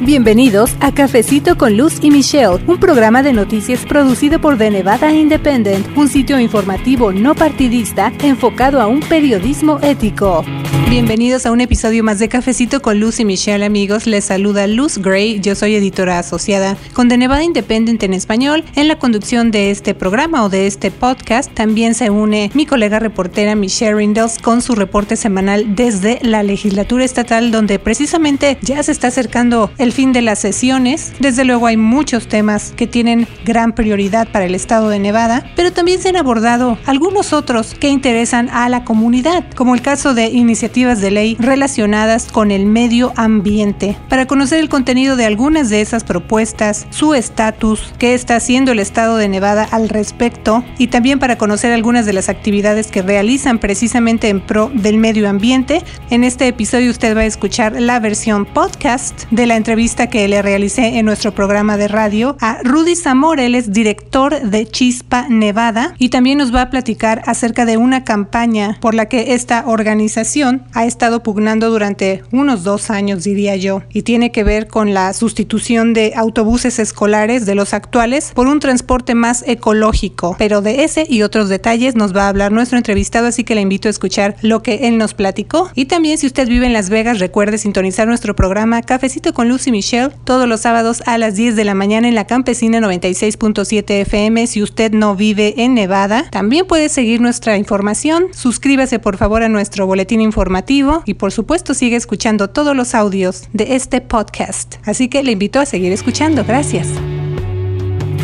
Bienvenidos a Cafecito con Luz y Michelle, un programa de noticias producido por The Nevada Independent, un sitio informativo no partidista enfocado a un periodismo ético. Bienvenidos a un episodio más de Cafecito con Luz y Michelle, amigos. Les saluda Luz Gray, yo soy editora asociada con The Nevada Independent en español. En la conducción de este programa o de este podcast también se une mi colega reportera Michelle Rindels con su reporte semanal desde la legislatura estatal, donde precisamente ya se está acercando el fin de las sesiones. Desde luego hay muchos temas que tienen gran prioridad para el estado de Nevada, pero también se han abordado algunos otros que interesan a la comunidad, como el caso de iniciativas de ley relacionadas con el medio ambiente. Para conocer el contenido de algunas de esas propuestas, su estatus, qué está haciendo el estado de Nevada al respecto y también para conocer algunas de las actividades que realizan precisamente en pro del medio ambiente, en este episodio usted va a escuchar la versión podcast de la entrevista que le realicé en nuestro programa de radio a Rudy Zamora, él es director de Chispa Nevada y también nos va a platicar acerca de una campaña por la que esta organización ha estado pugnando durante unos dos años, diría yo, y tiene que ver con la sustitución de autobuses escolares de los actuales por un transporte más ecológico. Pero de ese y otros detalles nos va a hablar nuestro entrevistado, así que le invito a escuchar lo que él nos platicó. Y también si usted vive en Las Vegas, recuerde sintonizar nuestro programa Cafecito con Lucy Michelle todos los sábados a las 10 de la mañana en la Campesina 96.7 FM. Si usted no vive en Nevada, también puede seguir nuestra información. Suscríbase por favor a nuestro boletín informativo y por supuesto sigue escuchando todos los audios de este podcast. Así que le invito a seguir escuchando. Gracias.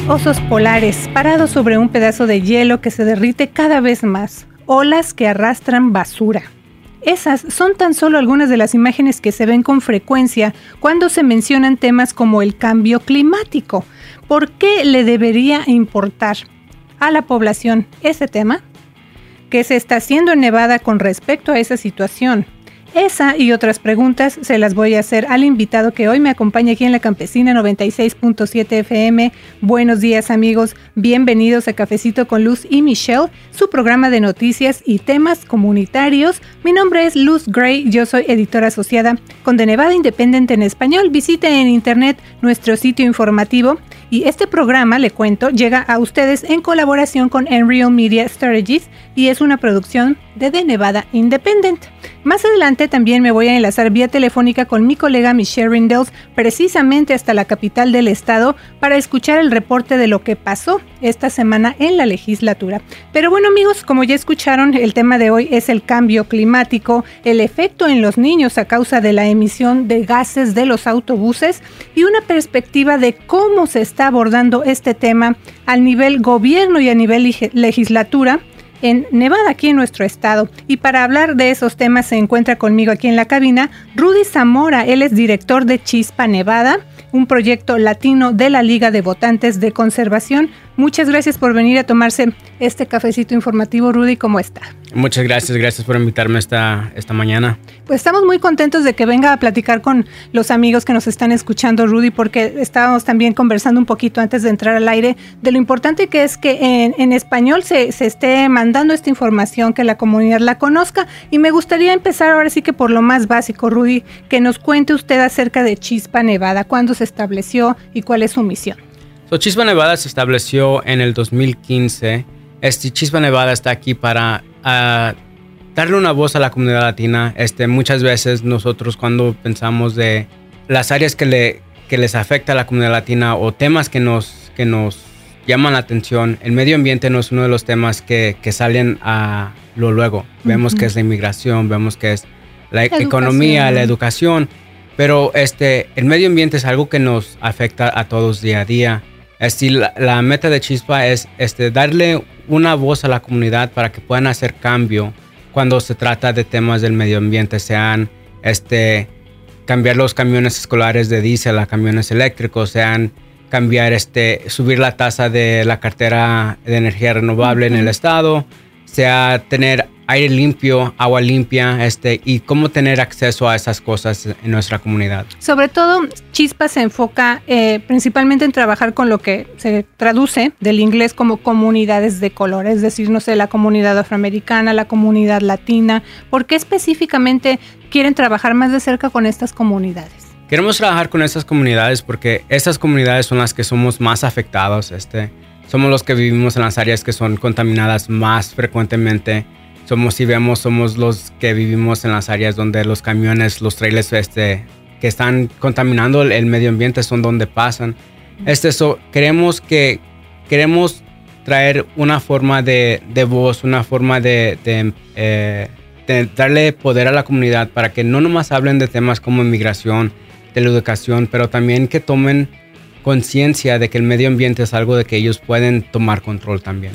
Osos polares parados sobre un pedazo de hielo que se derrite cada vez más. Olas que arrastran basura. Esas son tan solo algunas de las imágenes que se ven con frecuencia cuando se mencionan temas como el cambio climático. ¿Por qué le debería importar a la población ese tema? ¿Qué se está haciendo en Nevada con respecto a esa situación? Esa y otras preguntas se las voy a hacer al invitado que hoy me acompaña aquí en la Campesina 96.7 FM. Buenos días amigos, bienvenidos a Cafecito con Luz y Michelle, su programa de noticias y temas comunitarios. Mi nombre es Luz Gray, yo soy editora asociada con The Nevada Independent en español. Visite en internet nuestro sitio informativo y este programa, le cuento, llega a ustedes en colaboración con Enreal Media Strategies y es una producción de The Nevada Independent. Más adelante también me voy a enlazar vía telefónica con mi colega Michelle Rindels precisamente hasta la capital del estado para escuchar el reporte de lo que pasó esta semana en la legislatura. Pero bueno amigos, como ya escucharon, el tema de hoy es el cambio climático, el efecto en los niños a causa de la emisión de gases de los autobuses y una perspectiva de cómo se está abordando este tema al nivel gobierno y a nivel legislatura en Nevada, aquí en nuestro estado. Y para hablar de esos temas se encuentra conmigo aquí en la cabina Rudy Zamora, él es director de Chispa Nevada, un proyecto latino de la Liga de Votantes de Conservación. Muchas gracias por venir a tomarse este cafecito informativo, Rudy, ¿cómo está? Muchas gracias, gracias por invitarme esta, esta mañana. Pues estamos muy contentos de que venga a platicar con los amigos que nos están escuchando, Rudy, porque estábamos también conversando un poquito antes de entrar al aire de lo importante que es que en, español se, se esté mandando esta información, que la comunidad la conozca. Y me gustaría empezar ahora sí que por lo más básico, Rudy, que nos cuente usted acerca de Chispa Nevada, cuándo se estableció y cuál es su misión. Chispa Nevada se estableció en el 2015. Este Chispa Nevada está aquí para ah, darle una voz a la comunidad latina. Este, muchas veces nosotros cuando pensamos de las áreas que, le, que les afecta a la comunidad latina o temas que nos, que nos llaman la atención, el medio ambiente no es uno de los temas que, que salen a lo luego. Vemos que es la inmigración, vemos que es la, economía, la educación, pero este, el medio ambiente es algo que nos afecta a todos día a día. Este, la, meta de Chispa es este, darle una voz a la comunidad para que puedan hacer cambio cuando se trata de temas del medio ambiente, sean este, cambiar los camiones escolares de diésel a camiones eléctricos, sean cambiar, este, subir la tasa de la cartera de energía renovable en el estado, sea tener aire limpio, agua limpia, este, y cómo tener acceso a esas cosas en nuestra comunidad. Sobre todo, Chispa se enfoca eh, principalmente en trabajar con lo que se traduce del inglés como comunidades de color, es decir, no sé, la comunidad afroamericana, la comunidad latina. ¿Por qué específicamente quieren trabajar más de cerca con estas comunidades? queremos trabajar con esas comunidades porque esas comunidades son las que somos más afectados. Este, somos los que vivimos en las áreas que son contaminadas más frecuentemente. Somos, si vemos, somos los que vivimos en las áreas donde los camiones, los trailers este, que están contaminando el, medio ambiente son donde pasan. Este, so, queremos que queremos traer una forma de, de voz, una forma de, de, eh, de, darle poder a la comunidad para que no nomás hablen de temas como inmigración, de la educación, pero también que tomen conciencia de que el medio ambiente es algo de que ellos pueden tomar control también.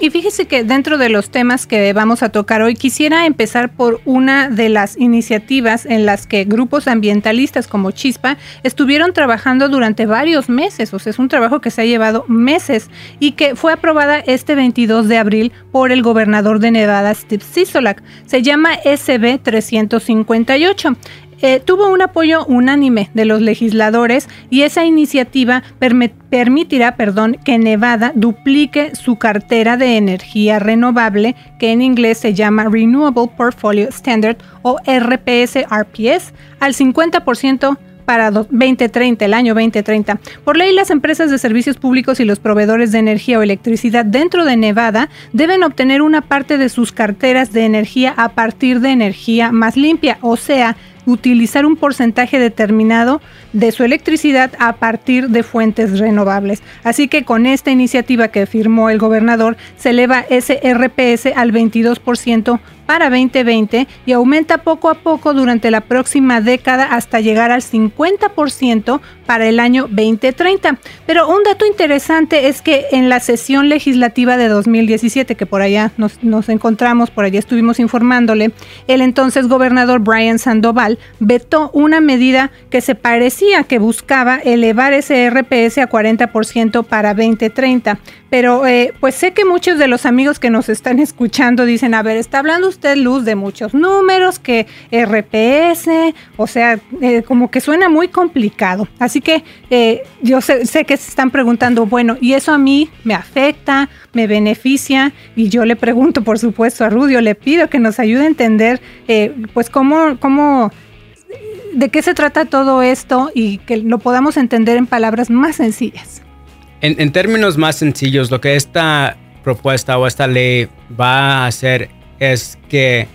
Y fíjese que dentro de los temas que vamos a tocar hoy, quisiera empezar por una de las iniciativas en las que grupos ambientalistas como Chispa estuvieron trabajando durante varios meses, o sea, es un trabajo que se ha llevado meses y que fue aprobada este 22 de abril por el gobernador de Nevada, Steve Sisolak. Se llama SB 358. Eh, tuvo un apoyo unánime de los legisladores y esa iniciativa permitirá perdón, que Nevada duplique su cartera de energía renovable, que en inglés se llama Renewable Portfolio Standard o RPS-RPS, al 50% para 2030, el año 2030. Por ley, las empresas de servicios públicos y los proveedores de energía o electricidad dentro de Nevada deben obtener una parte de sus carteras de energía a partir de energía más limpia, o sea, utilizar un porcentaje determinado de su electricidad a partir de fuentes renovables. Así que con esta iniciativa que firmó el gobernador, se eleva ese RPS al 22% para 2020 y aumenta poco a poco durante la próxima década hasta llegar al 50% para el año 2030. Pero un dato interesante es que en la sesión legislativa de 2017, que por allá nos, nos encontramos, por allá estuvimos informándole, el entonces gobernador Brian Sandoval vetó una medida que se parecía que buscaba elevar ese RPS a 40% para 2030. Pero eh, pues sé que muchos de los amigos que nos están escuchando dicen, a ver, está hablando usted, Luz, de muchos números, que RPS, o sea, eh, como que suena muy complicado. Así que eh, yo sé, sé, que se están preguntando, bueno, ¿y eso a mí me afecta, me beneficia? Y yo le pregunto, por supuesto, a Rudio, le pido que nos ayude a entender, pues, cómo, cómo de qué se trata todo esto y que lo podamos entender en palabras más sencillas. En, términos más sencillos, lo que esta propuesta o esta ley va a hacer es que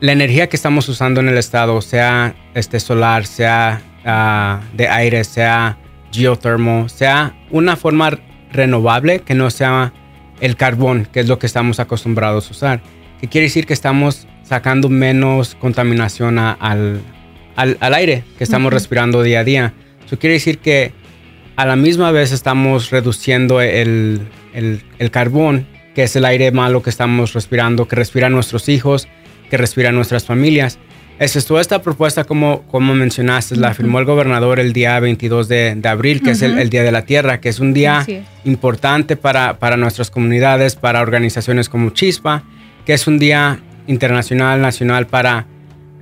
la energía que estamos usando en el estado, sea este solar, sea ah, de aire, sea geothermo, sea una forma renovable que no sea el carbón, que es lo que estamos acostumbrados a usar. Que quiere decir que estamos sacando menos contaminación al, al, aire que estamos respirando día a día. Eso quiere decir que a la misma vez estamos reduciendo el, carbón, que es el aire malo que estamos respirando, que respiran nuestros hijos, que respiran nuestras familias. Esa es toda esta propuesta, como, como mencionaste, la firmó el gobernador el día 22 de, abril, que es el, Día de la Tierra, que es un día importante para, para nuestras comunidades, para organizaciones como Chispa, que es un día internacional, nacional para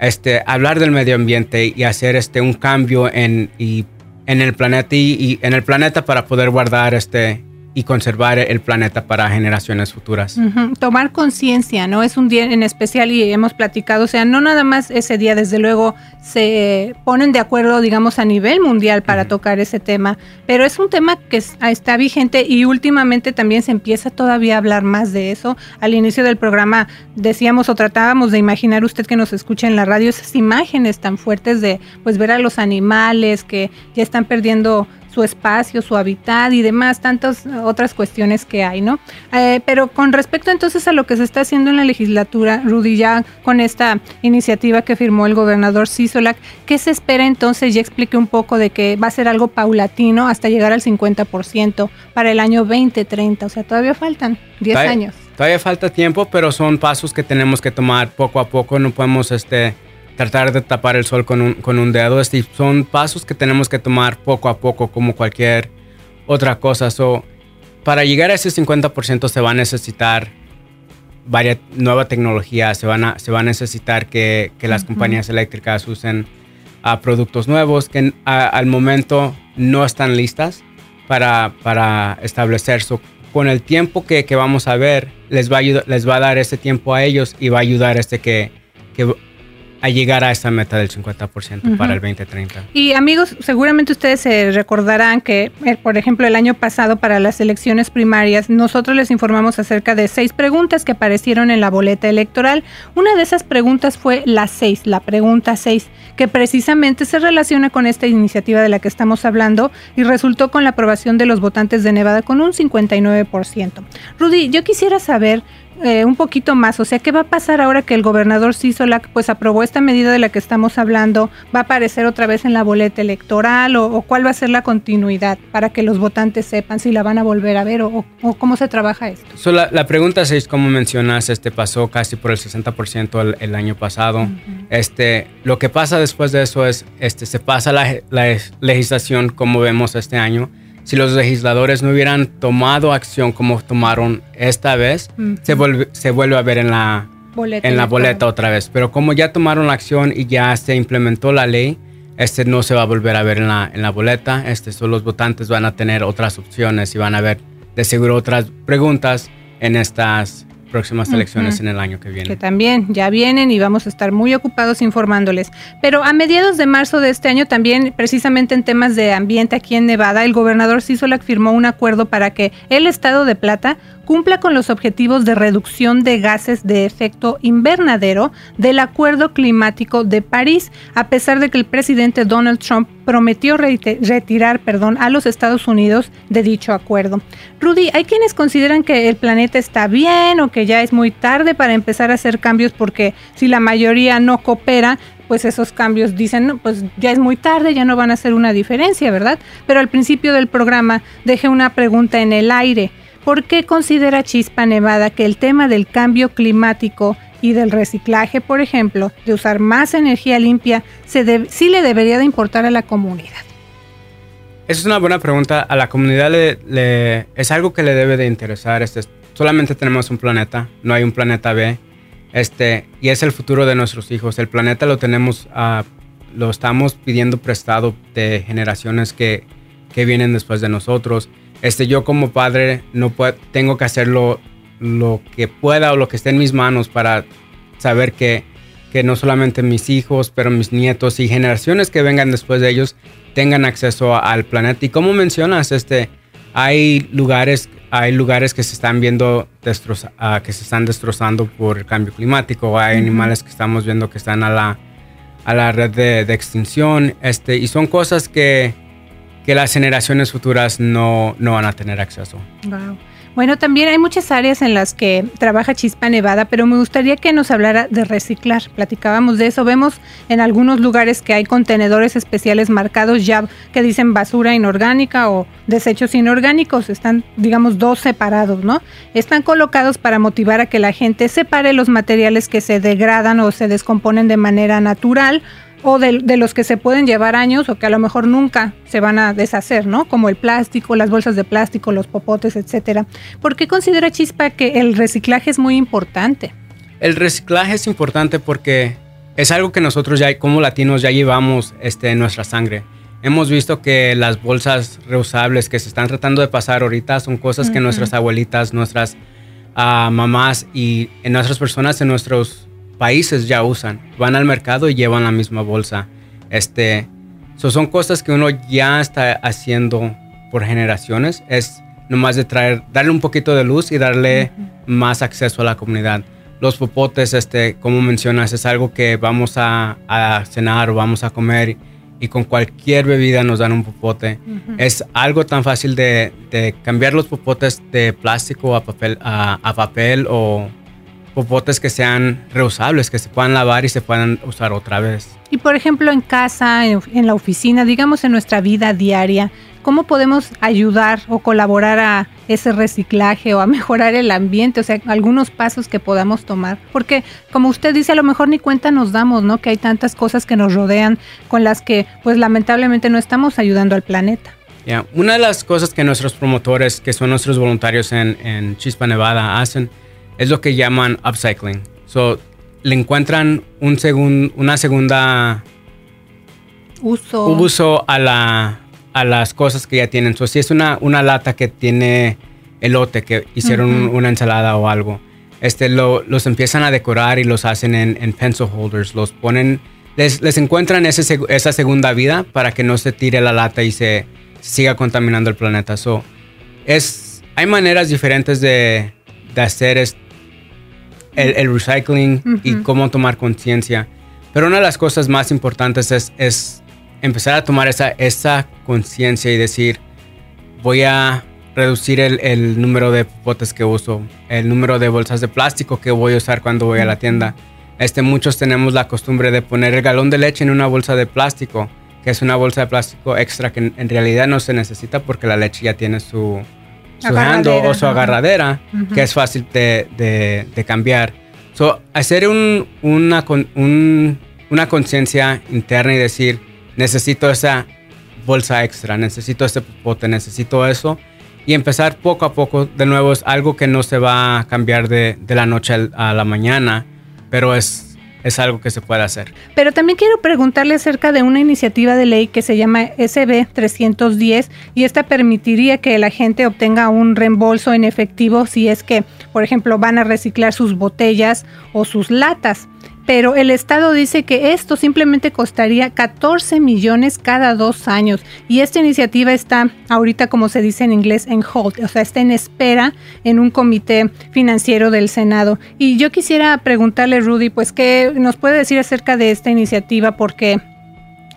este, hablar del medio ambiente y hacer este, un cambio en, y en el planeta y, en el planeta para poder guardar este y conservar el planeta para generaciones futuras. Tomar conciencia, ¿no? Es un día en especial y hemos platicado, o sea, no nada más ese día, desde luego se ponen de acuerdo, digamos, a nivel mundial para tocar ese tema, pero es un tema que está vigente y últimamente también se empieza todavía a hablar más de eso. Al inicio del programa decíamos o tratábamos de imaginar usted que nos escucha en la radio esas imágenes tan fuertes de pues ver a los animales que ya están perdiendo su espacio, su hábitat y demás, tantas otras cuestiones que hay, ¿no? Eh, pero con respecto entonces a lo que se está haciendo en la legislatura, Rudy, ya con esta iniciativa que firmó el gobernador Sisolak, ¿qué se espera entonces? Ya explique un poco de que va a ser algo paulatino hasta llegar al 50% para el año 2030, o sea, todavía faltan 10 años. Todavía falta tiempo, pero son pasos que tenemos que tomar poco a poco, no podemos este tratar de tapar el sol con un, con un dedo. Este, son pasos que tenemos que tomar poco a poco como cualquier otra cosa. So, para llegar a ese 50% se va a necesitar varias nueva tecnología, se, van a, se va a necesitar que, que las compañías eléctricas usen a productos nuevos que al momento no están listas para, para establecer. So, con el tiempo que, que, vamos a ver, les va, a les va a dar ese tiempo a ellos y va a ayudar este que, que a llegar a esta meta del 50% para el 2030. Y amigos, seguramente ustedes se recordarán que, eh, por ejemplo, el año pasado para las elecciones primarias, nosotros les informamos acerca de seis preguntas que aparecieron en la boleta electoral. Una de esas preguntas fue la seis, la pregunta seis, que precisamente se relaciona con esta iniciativa de la que estamos hablando y resultó con la aprobación de los votantes de Nevada con un 59%. Rudy, yo quisiera saber eh, un poquito más. O sea, ¿qué va a pasar ahora que el gobernador Sisolak pues aprobó esta medida de la que estamos hablando? ¿Va a aparecer otra vez en la boleta electoral o, cuál va a ser la continuidad para que los votantes sepan si la van a volver a ver o, cómo se trabaja esto? la, pregunta es, como mencionas, este pasó casi por el 60% el, año pasado. este, lo que pasa después de eso es, este, se pasa la, la legislación como vemos este año si los legisladores no hubieran tomado acción como tomaron esta vez, se, vuelve, se vuelve a ver en la boleta, en la boleta otra vez. Pero como ya tomaron la acción y ya se implementó la ley, este no se va a volver a ver en la, en la boleta. Este, solo los votantes van a tener otras opciones y van a ver de seguro otras preguntas en estas próximas elecciones en el año que viene. Que también ya vienen y vamos a estar muy ocupados informándoles. Pero a mediados de marzo de este año también, precisamente en temas de ambiente aquí en Nevada, el gobernador Sisolak firmó un acuerdo para que el estado de Plata cumpla con los objetivos de reducción de gases de efecto invernadero del Acuerdo Climático de París, a pesar de que el presidente Donald Trump prometió retirar perdón, a los Estados Unidos de dicho acuerdo. Rudy, hay quienes consideran que el planeta está bien o que ya es muy tarde para empezar a hacer cambios porque si la mayoría no coopera, pues esos cambios dicen, pues ya es muy tarde, ya no van a hacer una diferencia, ¿verdad? Pero al principio del programa dejé una pregunta en el aire. ¿Por qué considera Chispa Nevada que el tema del cambio climático y del reciclaje, por ejemplo, de usar más energía limpia, se sí le debería de importar a la comunidad? Esa es una buena pregunta. A la comunidad le, es algo que le debe de interesar. Este, solamente tenemos un planeta, no hay un planeta B. Este, y es el futuro de nuestros hijos. El planeta lo tenemos, uh, lo estamos pidiendo prestado de generaciones que, que vienen después de nosotros este, yo como padre no puedo, tengo que hacer lo, que pueda o lo que esté en mis manos para saber que, que no solamente mis hijos, pero mis nietos y generaciones que vengan después de ellos tengan acceso al planeta. Y como mencionas, este, hay lugares, hay lugares que se están viendo destroza, ah, que se están destrozando por el cambio climático. Hay animales que estamos viendo que están a la, a la red de, de extinción. Este, y son cosas que, que las generaciones futuras no, no van a tener acceso. Bueno, también hay muchas áreas en las que trabaja Chispa Nevada, pero me gustaría que nos hablara de reciclar. Platicábamos de eso. Vemos en algunos lugares que hay contenedores especiales marcados ya que dicen basura inorgánica o desechos inorgánicos. Están, digamos, dos separados, ¿no? Están colocados para motivar a que la gente separe los materiales que se degradan o se descomponen de manera natural o de, los que se pueden llevar años o que a lo mejor nunca se van a deshacer, ¿no? Como el plástico, las bolsas de plástico, los popotes, etcétera. ¿Por qué considera Chispa que el reciclaje es muy importante? El reciclaje es importante porque es algo que nosotros ya como latinos ya llevamos este, en nuestra sangre. Hemos visto que las bolsas reusables que se están tratando de pasar ahorita son cosas que nuestras abuelitas, nuestras ah, mamás y en nuestras personas en nuestros países ya usan. Van al mercado y llevan la misma bolsa. Este, son cosas que uno ya está haciendo por generaciones. Es nomás de traer, darle un poquito de luz y darle más acceso a la comunidad. Los popotes, este, como mencionas, es algo que vamos a, cenar o vamos a comer y con cualquier bebida nos dan un popote. Es algo tan fácil de, cambiar los popotes de plástico a papel, a papel o popotes que sean reusables, que se puedan lavar y se puedan usar otra vez. Y por ejemplo en casa, en, la oficina, digamos en nuestra vida diaria, ¿cómo podemos ayudar o colaborar a ese reciclaje o a mejorar el ambiente? O sea, algunos pasos que podamos tomar. Porque como usted dice, a lo mejor ni cuenta nos damos, ¿no? Que hay tantas cosas que nos rodean con las que pues lamentablemente no estamos ayudando al planeta. Una de las cosas que nuestros promotores, que son nuestros voluntarios en, en Chispa Nevada, hacen es lo que llaman upcycling. So, le encuentran un segun, una segunda uso, uso a, la, a las cosas que ya tienen. So, si es una, una lata que tiene elote, que hicieron una ensalada o algo, este, los empiezan a decorar y los hacen en, pencil holders, los ponen, les, les encuentran ese, esa segunda vida para que no se tire la lata y se, siga contaminando el planeta. So, es, hay maneras diferentes de, de hacer el, el, recycling y cómo tomar conciencia. Pero una de las cosas más importantes es, es empezar a tomar esa, esa conciencia y decir, voy a reducir el, el, número de potes que uso, el número de bolsas de plástico que voy a usar cuando voy a la tienda. Este, muchos tenemos la costumbre de poner el galón de leche en una bolsa de plástico, que es una bolsa de plástico extra que en, realidad no se necesita porque la leche ya tiene su, su o su agarradera, que es fácil de, de, de cambiar. So, hacer un, una, un, una conciencia interna y decir, necesito esa bolsa extra, necesito ese pote, necesito eso. Y empezar poco a poco, de nuevo, es algo que no se va a cambiar de, de la noche a la mañana, pero es es algo que se puede hacer. Pero también quiero preguntarle acerca de una iniciativa de ley que se llama SB 310 y esta permitiría que la gente obtenga un reembolso en efectivo si es que, por ejemplo, van a reciclar sus botellas o sus latas pero el Estado dice que esto simplemente costaría 14 millones cada dos años y esta iniciativa está ahorita, como se dice en inglés, en hold, o sea, está en espera en un comité financiero del Senado. Y yo quisiera preguntarle, Rudy, pues, ¿qué nos puede decir acerca de esta iniciativa? Porque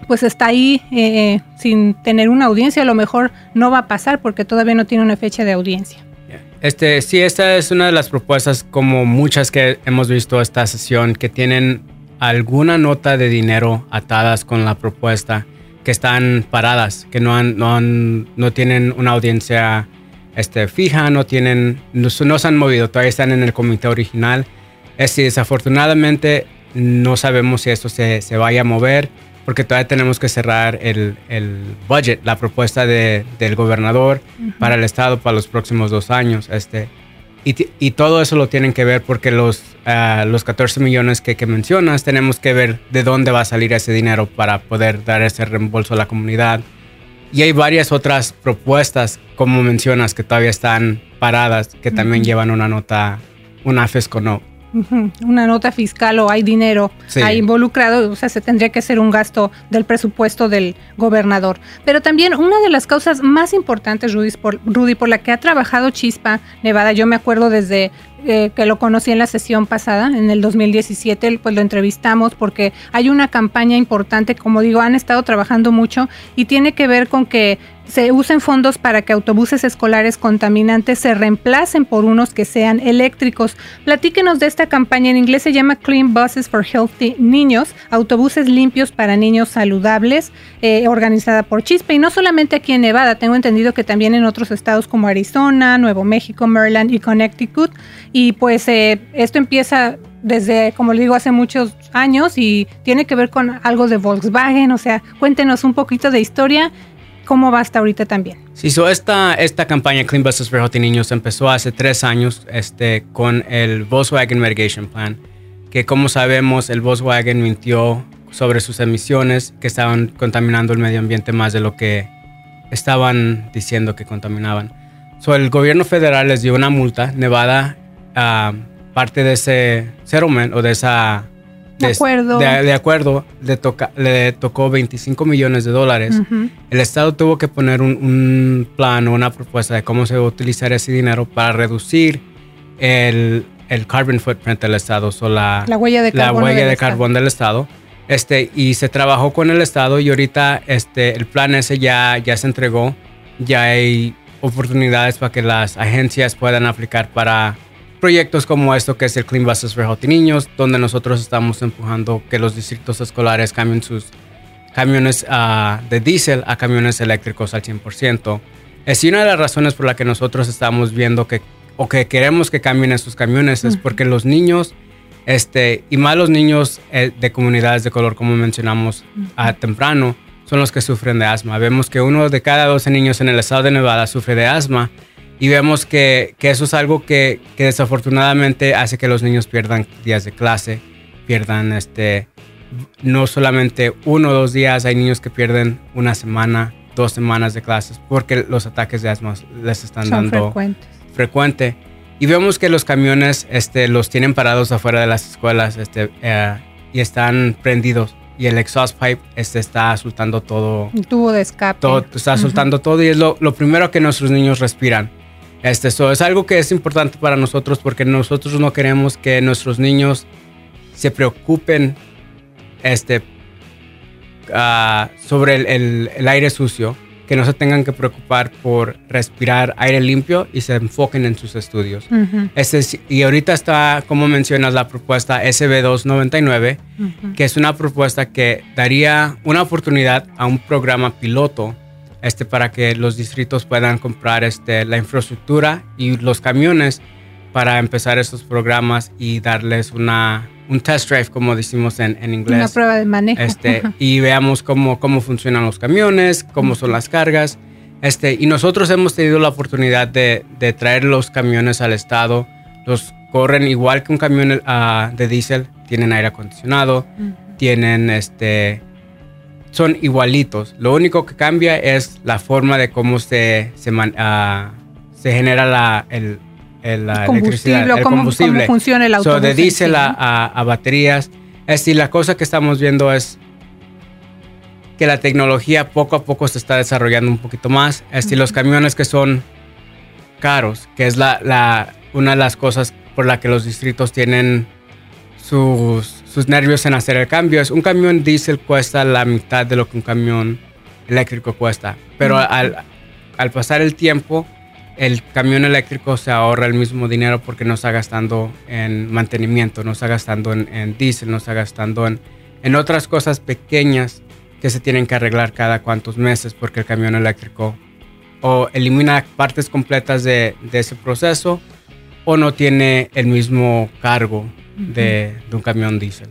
pues está ahí eh, sin tener una audiencia, a lo mejor no va a pasar porque todavía no tiene una fecha de audiencia. Este, sí, esta es una de las propuestas, como muchas que hemos visto esta sesión, que tienen alguna nota de dinero atadas con la propuesta, que están paradas, que no, han, no, no tienen una audiencia este, fija, no, tienen, no, se han movido, todavía están en el comité original. Este, desafortunadamente no sabemos si esto se, se vaya a mover porque todavía tenemos que cerrar el, el budget, la propuesta de, del gobernador para el Estado para los próximos dos años. Este, y, y todo eso lo tienen que ver porque los, uh, los 14 millones que, que, mencionas, tenemos que ver de dónde va a salir ese dinero para poder dar ese reembolso a la comunidad. Y hay varias otras propuestas, como mencionas, que todavía están paradas, que también llevan una nota, una FESCO no una nota fiscal o hay dinero ahí involucrado, o sea, se tendría que hacer un gasto del presupuesto del gobernador. Pero también una de las causas más importantes, Rudy, por, Rudy, por la que ha trabajado Chispa Nevada, yo me acuerdo desde eh, que lo conocí en la sesión pasada, en el 2017, pues lo entrevistamos porque hay una campaña importante, como digo, han estado trabajando mucho y tiene que ver con que se usen fondos para que autobuses escolares contaminantes se reemplacen por unos que sean eléctricos. Platíquenos de esta campaña. En inglés se llama Clean Buses for Healthy Niños, autobuses limpios para niños saludables, eh, organizada por Chispa. Y no solamente aquí en Nevada, tengo entendido que también en otros estados como Arizona, Nuevo México, Maryland y Connecticut. Y pues eh, esto empieza desde, como le digo, hace muchos años y tiene que ver con algo de Volkswagen. O sea, cuéntenos un poquito de historia, cómo va hasta ahorita también. Sí, so esta, esta campaña Clean Buses for Healthy Niños empezó hace tres años este, con el Volkswagen Mitigation Plan, que como sabemos el Volkswagen mintió sobre sus emisiones que estaban contaminando el medio ambiente más de lo que estaban diciendo que contaminaban. So, el gobierno federal les dio una multa. Nevada parte de ese settlement o de esa... De, acuerdo. De, acuerdo, le, toca, le tocó 25 millones de dólares. El Estado tuvo que poner un, plan o una propuesta de cómo se va a utilizar ese dinero para reducir el, el carbon footprint del Estado, o la, la huella de carbón, la huella de carbón del Estado. Este, y se trabajó con el Estado y ahorita este, el plan ese ya, ya se entregó. Ya hay oportunidades para que las agencias puedan aplicar para proyectos como esto que es el Clean Buses for Healthy Niños, donde nosotros estamos empujando que los distritos escolares cambien sus camiones uh, de diésel a camiones eléctricos al 100%. Es una de las razones por la que nosotros estamos viendo que o que queremos que cambien esos camiones es porque los niños este y más los niños eh, de comunidades de color como mencionamos a temprano son los que sufren de asma. Vemos que uno de cada 12 niños en el estado de Nevada sufre de asma y vemos que, que eso es algo que, que, desafortunadamente hace que los niños pierdan días de clase, pierdan este, no solamente uno o dos días, hay niños que pierden una semana, dos semanas de clases porque los ataques de asma les están dando frecuentes. frecuente. Y vemos que los camiones este, los tienen parados afuera de las escuelas este, eh, y están prendidos. Y el exhaust pipe este, está soltando todo. Un tubo de escape. Todo, está soltando todo y es lo, lo, primero que nuestros niños respiran. Este, eso es algo que es importante para nosotros porque nosotros no queremos que nuestros niños se preocupen este, uh, sobre el, el, el aire sucio que no se tengan que preocupar por respirar aire limpio y se enfoquen en sus estudios. este y ahorita está, como mencionas, la propuesta SB299, que es una propuesta que daría una oportunidad a un programa piloto este, para que los distritos puedan comprar este, la infraestructura y los camiones para empezar estos programas y darles una, un test drive, como decimos en, en inglés. Una prueba de manejo. Este, y veamos cómo, cómo funcionan los camiones, cómo son las cargas. Este, y nosotros hemos tenido la oportunidad de, de traer los camiones al estado. Los corren igual que un camión uh, de diésel. Tienen aire acondicionado, tienen este... Son igualitos. Lo único que cambia es la forma de cómo se, se, uh, se genera la, el, el, la electricidad, el cómo, combustible. Cómo funciona el autobús. So, de diésel a, a, a, baterías. Es decir, la cosa que estamos viendo es que la tecnología poco a poco se está desarrollando un poquito más. Es decir, uh -huh. los camiones que son caros, que es la, la, una de las cosas por la que los distritos tienen sus, sus nervios en hacer el cambio, es un camión diésel cuesta la mitad de lo que un camión eléctrico cuesta. Pero al, al pasar el tiempo, el camión eléctrico se ahorra el mismo dinero porque no está gastando en mantenimiento, no está gastando en, en diésel, no está gastando en, en, otras cosas pequeñas que se tienen que arreglar cada cuantos meses porque el camión eléctrico o elimina partes completas de, de ese proceso o no tiene el mismo cargo de, un camión diésel.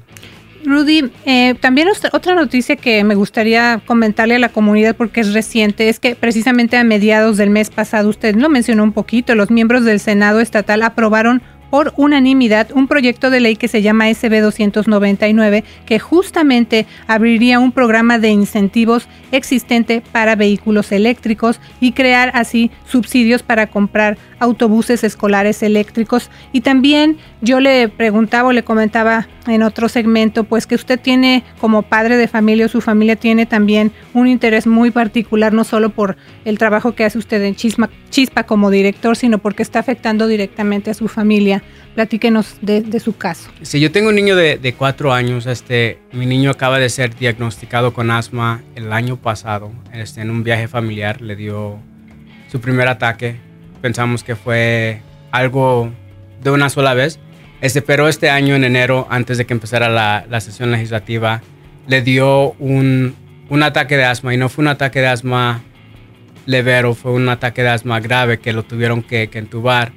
Rudy, eh, también otra noticia que me gustaría comentarle a la comunidad porque es reciente es que precisamente a mediados del mes pasado, usted lo mencionó un poquito, los miembros del Senado estatal aprobaron por unanimidad un proyecto de ley que se llama SB 299 que justamente abriría un programa de incentivos existente para vehículos eléctricos y crear así subsidios para comprar autobuses escolares eléctricos. Y también yo le preguntaba o le comentaba en otro segmento pues que usted tiene como padre de familia o su familia tiene también un interés muy particular no solo por el trabajo que hace usted en Chisma, Chispa como director sino porque está afectando directamente a su familia. Platíquenos de, su caso. Sí yo tengo un niño de, de cuatro años. Este mi niño acaba de ser diagnosticado con asma el año pasado este, en un viaje familiar. Le dio su primer ataque pensamos que fue algo de una sola vez. Este, pero este año, en enero, antes de que empezara la, la sesión legislativa, le dio un, un, ataque de asma. Y no fue un ataque de asma levero, fue un ataque de asma grave que lo tuvieron que, que entubar.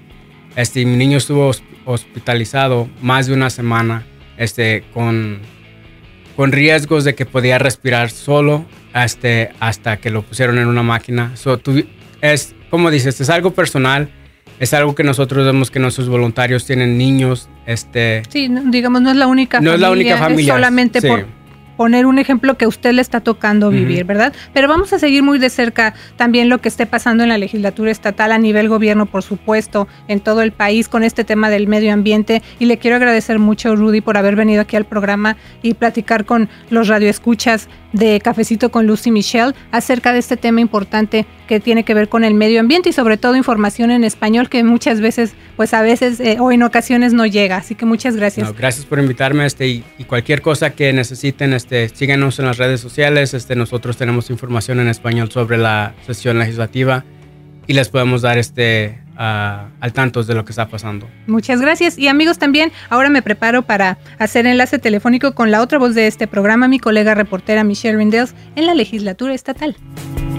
Este, mi niño estuvo hospitalizado más de una semana este, con, con riesgos de que podía respirar solo este, hasta que lo pusieron en una máquina. So, tu, es como dices, es algo personal, es algo que nosotros vemos que nuestros voluntarios tienen niños, este... Sí, digamos, no es la única no familia. es la única familia. Es solamente sí. por poner un ejemplo que a usted le está tocando vivir, uh -huh. ¿verdad? Pero vamos a seguir muy de cerca también lo que esté pasando en la legislatura estatal a nivel gobierno, por supuesto, en todo el país con este tema del medio ambiente. Y le quiero agradecer mucho, Rudy, por haber venido aquí al programa y platicar con los radioescuchas de Cafecito con Lucy Michelle acerca de este tema importante que tiene que ver con el medio ambiente y sobre todo información en español que muchas veces, pues a veces eh, o en ocasiones no llega. Así que muchas gracias. Gracias por invitarme este, y, y, cualquier cosa que necesiten, este, síganos en las redes sociales. Este, nosotros tenemos información en español sobre la sesión legislativa y les podemos dar este Al tanto de lo que está pasando. Muchas gracias. Y amigos, también ahora me preparo para hacer enlace telefónico con la otra voz de este programa, mi colega reportera Michelle Rindels, en la legislatura estatal.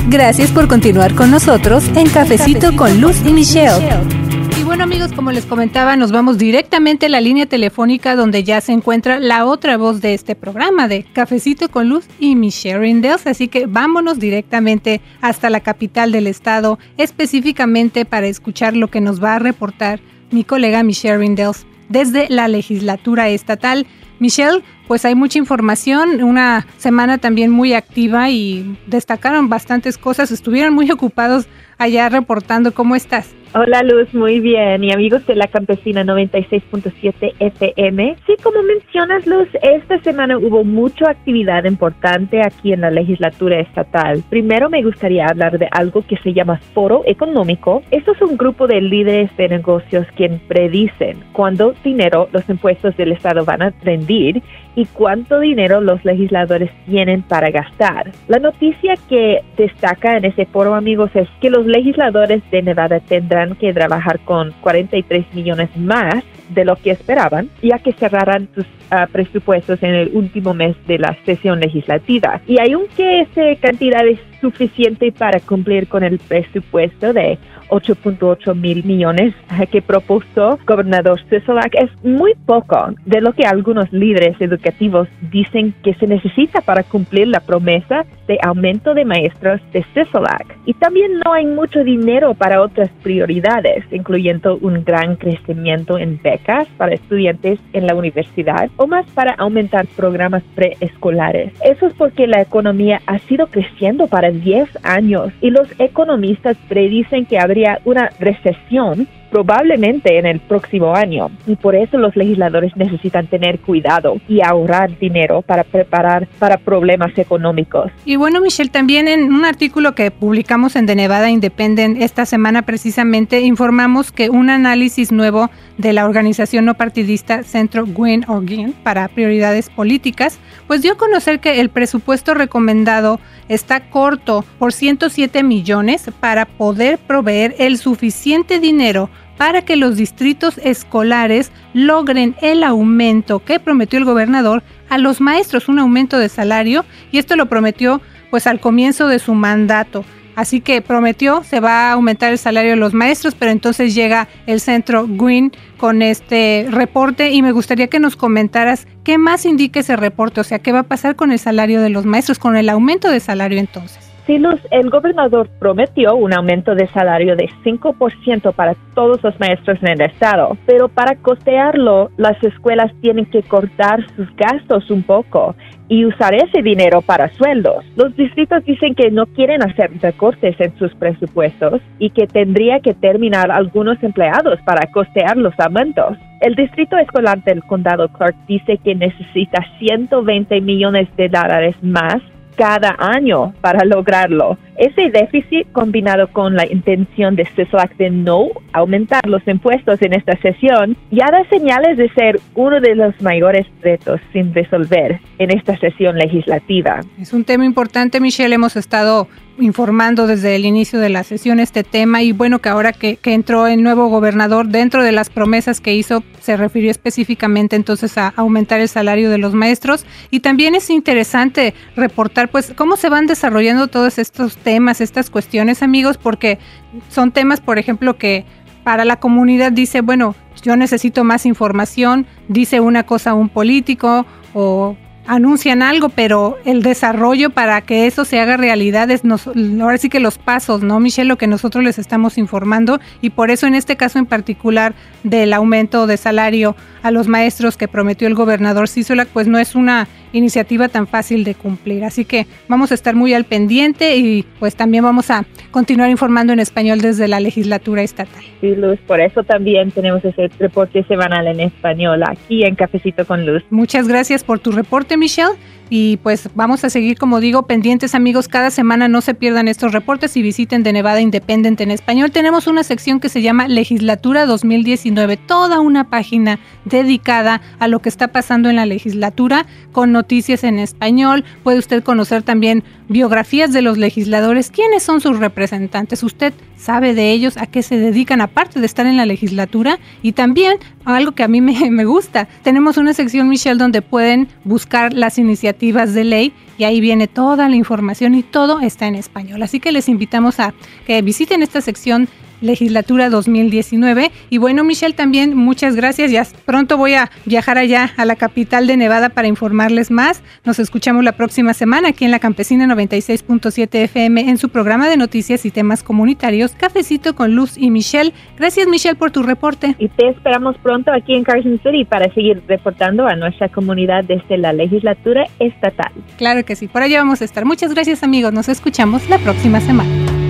Gracias por continuar con nosotros en Cafecito con Luz y Michelle. Y bueno amigos, como les comentaba, nos vamos directamente a la línea telefónica donde ya se encuentra la otra voz de este programa de Cafecito con Luz y Michelle Rindels. Así que vámonos directamente hasta la capital del estado, específicamente para escuchar lo que nos va a reportar mi colega Michelle Rindels desde la legislatura estatal. Michelle, pues hay mucha información, una semana también muy activa y destacaron bastantes cosas, estuvieron muy ocupados allá reportando. ¿Cómo estás? Hola Luz, muy bien. Y amigos de la Campesina 96.7 FM. Sí, como mencionas Luz, esta semana hubo mucha actividad importante aquí en la legislatura estatal. Primero me gustaría hablar de algo que se llama Foro Económico. Esto es un grupo de líderes de negocios quien predicen cuándo dinero los impuestos del Estado van a rendir y cuánto dinero los legisladores tienen para gastar. La noticia que destaca en ese foro, amigos, es que los legisladores de Nevada tendrán que trabajar con 43 millones más de lo que esperaban, ya que cerrarán sus ah, presupuestos en el último mes de la sesión legislativa. Y aunque esa cantidad es suficiente para cumplir con el presupuesto de 8.8 mil millones que propuso gobernador Sisolak es muy poco de lo que algunos líderes educativos dicen que se necesita para cumplir la promesa de aumento de maestros de Sisolak. Y también no hay mucho dinero para otras prioridades, incluyendo un gran crecimiento en becas para estudiantes en la universidad o más para aumentar programas preescolares. Eso es porque la economía ha sido creciendo para 10 años. Y los economistas predicen que habría una recesión probablemente en el próximo año y por eso los legisladores necesitan tener cuidado y ahorrar dinero para preparar para problemas económicos. Y bueno, Michelle, también en un artículo que publicamos en The Nevada Independent esta semana precisamente informamos que un análisis nuevo de la organización no partidista Centro Gwyn Orgin para prioridades políticas, pues dio a conocer que el presupuesto recomendado está corto por 107 millones para poder proveer el suficiente dinero para que los distritos escolares logren el aumento que prometió el gobernador a los maestros, un aumento de salario, y esto lo prometió pues al comienzo de su mandato. Así que prometió, se va a aumentar el salario de los maestros, pero entonces llega el centro Green con este reporte y me gustaría que nos comentaras qué más indica ese reporte, o sea, qué va a pasar con el salario de los maestros, con el aumento de salario entonces. El gobernador prometió un aumento de salario de 5% para todos los maestros en el estado, pero para costearlo, las escuelas tienen que cortar sus gastos un poco y usar ese dinero para sueldos. Los distritos dicen que no quieren hacer recortes en sus presupuestos y que tendría que terminar algunos empleados para costear los aumentos. El distrito escolar del condado Clark dice que necesita 120 millones de dólares más cada año para lograrlo. Ese déficit combinado con la intención de CESLAC de no aumentar los impuestos en esta sesión ya da señales de ser uno de los mayores retos sin resolver en esta sesión legislativa. Es un tema importante, Michelle. Hemos estado informando desde el inicio de la sesión este tema y bueno que ahora que, entró el nuevo gobernador dentro de las promesas que hizo se refirió específicamente entonces a aumentar el salario de los maestros. Y también es interesante reportar pues cómo se van desarrollando todos estos temas temas, estas cuestiones, amigos, porque son temas, por ejemplo, que para la comunidad dice, bueno, yo necesito más información, dice una cosa un político o anuncian algo, pero el desarrollo para que eso se haga realidad es nos, ahora sí que los pasos, ¿no, Michelle? Lo que nosotros les estamos informando y por eso en este caso en particular del aumento de salario a los maestros que prometió el gobernador Císola, pues no es una iniciativa tan fácil de cumplir. Así que vamos a estar muy al pendiente y pues también vamos a continuar informando en español desde la legislatura estatal. Sí, Luz, por eso también tenemos ese reporte semanal en español aquí en Cafecito con Luz. Muchas gracias por tu reporte, Michelle. Y pues vamos a seguir, como digo, pendientes amigos. Cada semana no se pierdan estos reportes y visiten de Nevada Independent en español. Tenemos una sección que se llama Legislatura 2019, toda una página dedicada a lo que está pasando en la legislatura con noticias en español. Puede usted conocer también biografías de los legisladores, quiénes son sus representantes. Usted sabe de ellos, a qué se dedican, aparte de estar en la legislatura. Y también algo que a mí me, me, gusta, tenemos una sección, Michelle, donde pueden buscar las iniciativas de ley y ahí viene toda la información y todo está en español. Así que les invitamos a que visiten esta sección legislatura 2019. Y bueno, Michelle, también muchas gracias. Ya pronto voy a viajar allá a la capital de Nevada para informarles más. Nos escuchamos la próxima semana aquí en la Campesina 96.7 FM en su programa de noticias y temas comunitarios, Cafecito con Luz y Michelle. Gracias, Michelle, por tu reporte. Y te esperamos pronto aquí en Carson City para seguir reportando a nuestra comunidad desde la legislatura estatal. Claro que sí, por allá vamos a estar. Muchas gracias, amigos. Nos escuchamos la próxima semana.